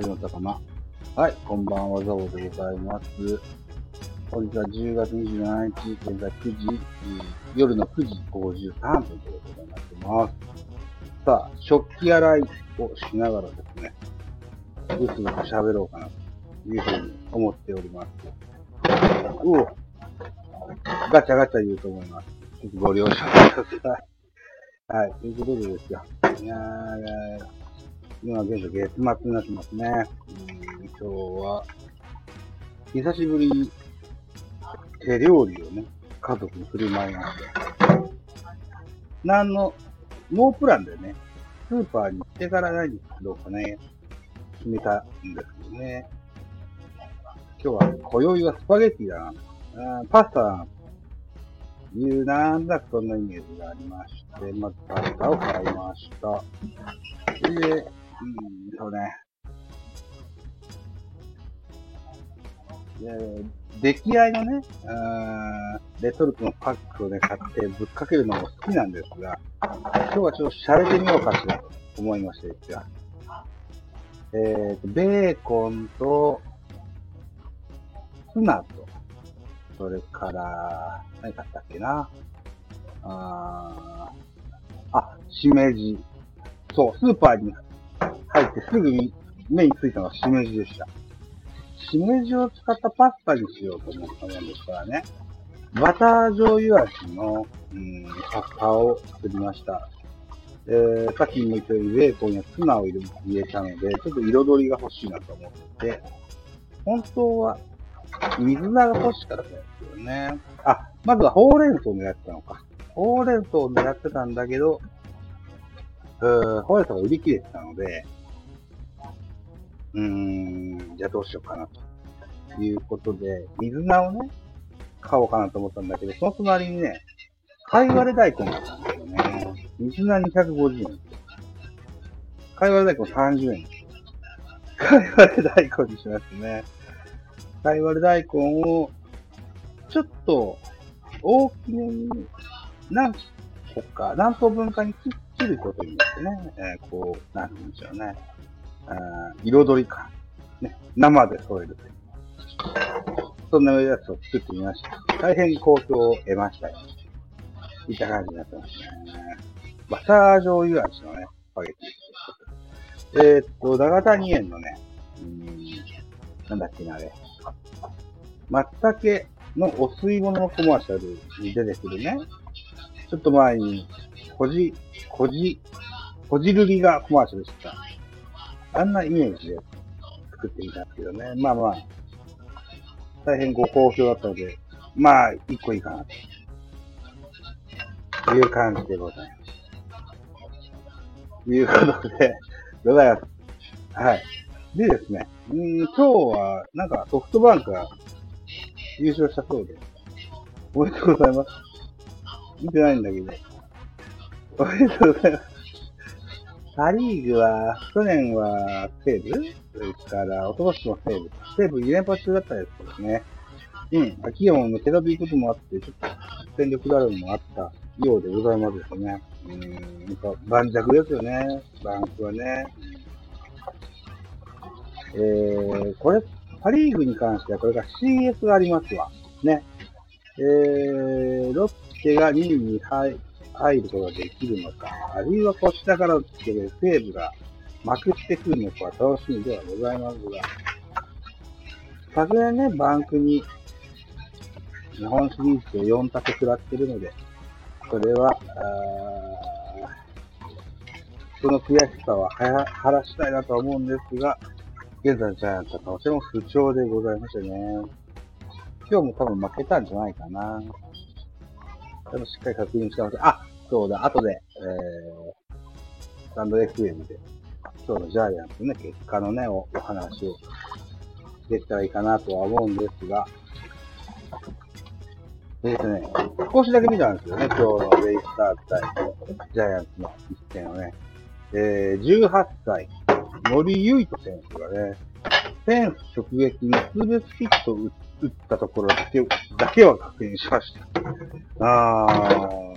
始まったかな。はい、こんばんは、ザボでございます。本日は10月27日、現在9時、夜の9時53分ということになってます。さあ、食器洗いをしながらですね、ぐつぐつ喋ろうかなというふうに思っております。うおガチャガチャ言うと思います。ちょっとご了承ください。はい、ということでですよ。いやー、いやー今現在月末になってますね。今日は、久しぶりに手料理をね、家族に振る舞いまして。何の、ノープランでね、スーパーに行ってから何作ろうかね、決めたんですけどね。今日は、今宵はスパゲティだな。パスタだな。いう、なんだそんなイメージがありまして、まずパスタを買いました。で、うん、そうね。で、出来合いのね、レトルトのパックをね、買ってぶっかけるのも好きなんですが、今日はちょっと洒落てみようかしらと思いましてですよ。えーと、ベーコンと、ツナと、それから、何買ったっけな？ああ、しめじ。そう、スーパーに入ってすぐに目についたのはしめじでした。しめじを使ったパスタにしようと思ったもんですからね。バター醤油味の、うん、パスタを作りました。えー、さっきも言ったようにベーコンやツナを入れたので、ちょっと彩りが欲しいなと思って、本当は水菜が欲しかったんですよね。あ、まずはほうれん草を狙ってたのか。ほうれん草を狙ってたんだけど、うーほうれん草が売り切れてたので、うーん、じゃあどうしようかな、ということで、水菜をね、買おうかなと思ったんだけど、その隣にね、貝割れ大根があったんですよね。水菜250円。貝割れ大根30円。貝割れ大根にしましたね。貝割れ大根を、ちょっと、大きめに、何個か、何等分かに切ることによってね、えー、こう、なんて言うんでしょうね。あ彩り感。ね、生で添えるという。そんなやつを作ってみました。大変好評を得ましたよ。いった感じになってますね。バター醤油味のね、スパゲッティ。えー、っと、長谷園のね、うん、なんだっけな、あれ。松茸のお吸い物のコマーシャルに出てくるね、ちょっと前に、こじ、こじ、こじるりがコマーシャルしてた。あんなイメージで作ってみたんですけどね。まあまあ、大変ご好評だったので、まあ、一個いいかなという感じでございます。ということで、ござい？ます。はい。でですね、うん今日は、なんかソフトバンクが優勝したそうで、おめでとうございます？見てないんだけど、おめでとうございます？パリーグは、去年は西武それから、おととしも西武。西武2連覇中だったですけどね。うん。秋山も抜けたということもあって、ちょっと戦力があるのもあったようでございますですね。うん、やっぱ盤石ですよね。バンクはね。えー、これ、パリーグに関してはこれが CS がありますわ。ね。えー、ロッテが2位に入入ることができるのか、あるいはこちらからつけて西武がまくってくるのかは楽しみではございますが、昨年ね、バンクに日本シリーズで4択食らってるので、それは、その悔しさは晴らしたいなと思うんですが、現在ジャイアンツはとても不調でございましてね。今日も多分負けたんじゃないかな。でもしっかり確認してます。あ、そうだ、後で、えー、スタンド FM で、今日のジャイアンツね、結果のね、おお話をできたらいいかなとは思うんですが、でですね、少しだけ見たんですよね、今日のレイスターズ対ジャイアンツの一戦をね。えー、18歳、森唯斗選手がね、フェンス直撃にツーベースヒットを打ったところだけだけは確認しました。あー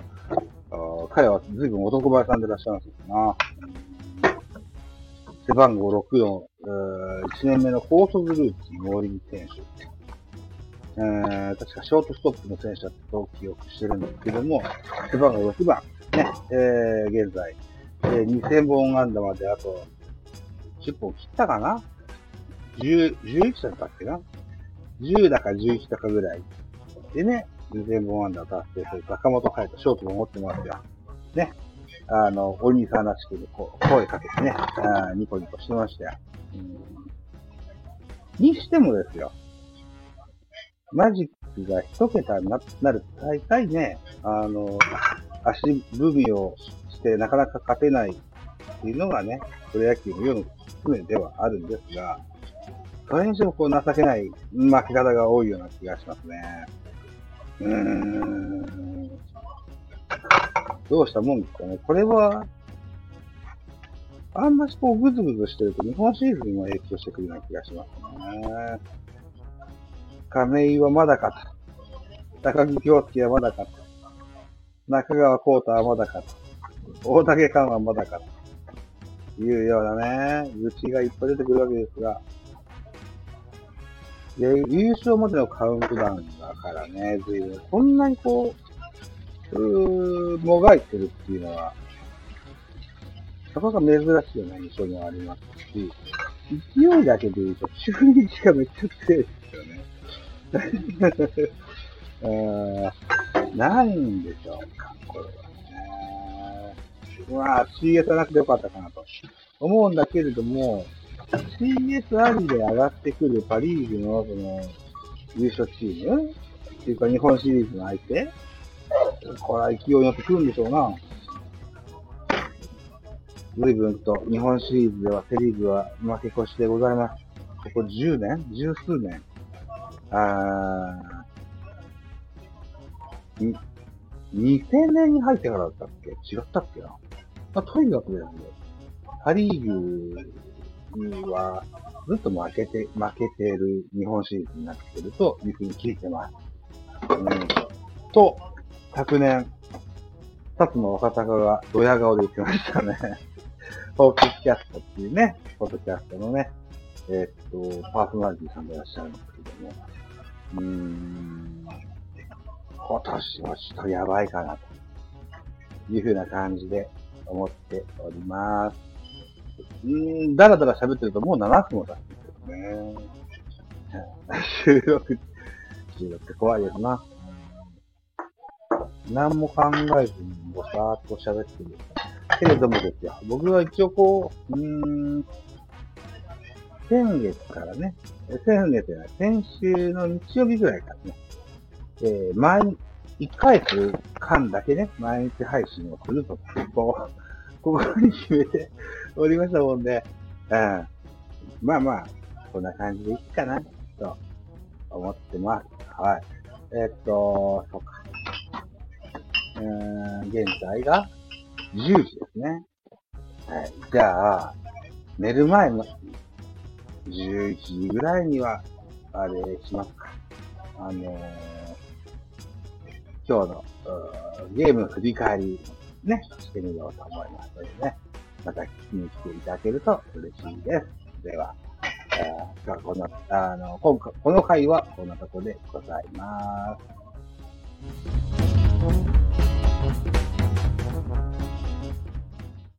彼は随分男前さんでいらっしゃるんですよな。背番号6の1年目の高卒ルーキー、森木選手。えー、確かショートストップの選手だと記憶してるんですけども、背番号6番、ね、えー、現在、えー、2000本安打まであと10本切ったかな ?10、11だったっけな ?10 だか11だかぐらい。でね、2000本安打達成する坂本海人、ショートも持ってますよ。ね。あの、お兄さんらしく、こう、声かけてね、あニコニコしてましたよ。うん、にしてもですよ。マジックが一桁になると大体ね、あの、足踏みをしてなかなか勝てないっていうのがね、プロ野球の世の常ではあるんですが、それにしてもこう情けない負け方が多いような気がしますね。うーん。どうしたもんですかね。これは、あんましこうぐずぐずしてると日本シリーズにも影響してくるような気がしますね。亀井はまだかと。高木京介はまだかと。中川幸太はまだかと。大竹寛はまだかと。いうようなね、愚痴がいっぱい出てくるわけですが、で、優勝までのカウントダウンだからね、随分、こんなにこう、うもがいてるっていうのは、なかなか珍しいような印象もありますし、勢いだけで言うと、中日がめっちゃ強いですよね。えー、なんでしょうか、これはね。まあ、CS はなくてよかったかなと思うんだけれども、CS ありで上がってくるパリーグのその優勝チームっていうか日本シリーズの相手これは勢いに乗ってくるんでしょうな。随分と日本シリーズではセリーグは負け越しでございます。ここ10年？十数年？あー、2000年に入ってからだったっけ？違ったっけな、まあ、とにかくですね、パリーグはずっと負けて、負けてる日本シリーズになってくるというふうに聞いてます。うん、と、昨年、二つの若鷹がドヤ顔で言ってましたね。フォークキャストっていうね、フォトキャストのね、えー、っと、パーソナリティさんでいらっしゃるんですけども、うーん、今年はちょっとやばいかな、というふうな感じで思っております。うーん、だらだら喋ってるともう7分も経ってるけどね。収録、収録って怖いですな。何も考えずにぼさーっと喋ってる。けれどもですよ、僕は一応こう、うーん、先月からね、先月じゃない、先週の日曜日ぐらいからね、えー、毎、1ヶ月間だけね、毎日配信をすると、こう、ここに決めておりましたもんで、うん、まあまあ、こんな感じでいいかな、と思ってます。はい。えー、っと、そうか。え、現在が10時ですね。はい。じゃあ、寝る前の11時ぐらいには、あれしますか。あのー、今日のゲーム振り返り、ね、してみようと思いますのでね、また聞きに来ていただけると嬉しいです。では、えー、この、あの、今回、この回はこんなところでございます。Thank you.